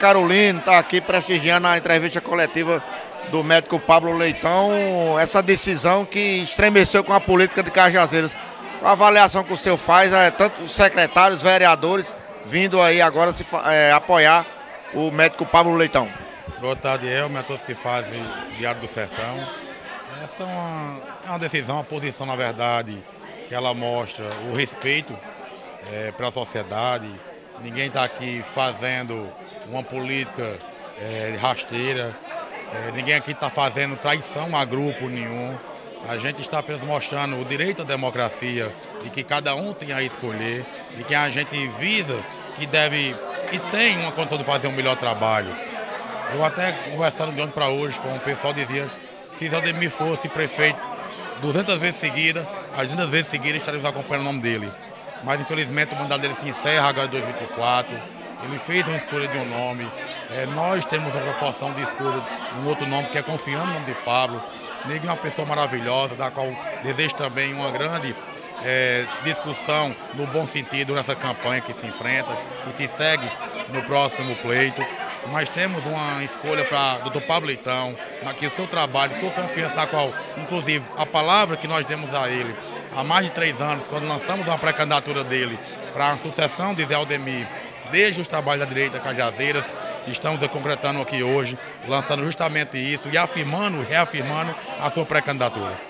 Carolina está aqui prestigiando a entrevista coletiva do médico Pablo Leitão. Essa decisão que estremeceu com a política de Cajazeiras. A avaliação que o senhor faz, é, tanto os secretários, vereadores, vindo aí agora se é, apoiar o médico Pablo Leitão. Boa tarde, Elmer, a todos que fazem Diário do Sertão. Essa é uma, é uma decisão, uma posição, na verdade, que ela mostra o respeito é, para a sociedade. Ninguém está aqui fazendo uma política é, rasteira, é, ninguém aqui está fazendo traição a grupo nenhum. A gente está apenas mostrando o direito à democracia, de que cada um tem a escolher, de que a gente visa que deve e tem uma condição de fazer um melhor trabalho. Eu até conversando de ontem para hoje com o pessoal dizia, se Ademir fosse prefeito 200 vezes seguida, as 200 vezes seguidas estaremos acompanhando o nome dele. Mas infelizmente o mandato dele se encerra agora em 2024. Ele fez uma escolha de um nome. É, nós temos a proporção de escolha um outro nome que é confiando no nome de Pablo. Negue é uma pessoa maravilhosa, da qual desejo também uma grande é, discussão no bom sentido nessa campanha que se enfrenta, e se segue no próximo pleito. Mas temos uma escolha para o doutor Pablo Leitão, que o seu trabalho, sua confiança, na qual, inclusive, a palavra que nós demos a ele há mais de três anos, quando lançamos uma pré-candidatura dele para a sucessão de Zé Aldemir, desde os trabalhos da direita Cajazeiras, estamos concretando aqui hoje, lançando justamente isso e afirmando, reafirmando a sua pré-candidatura.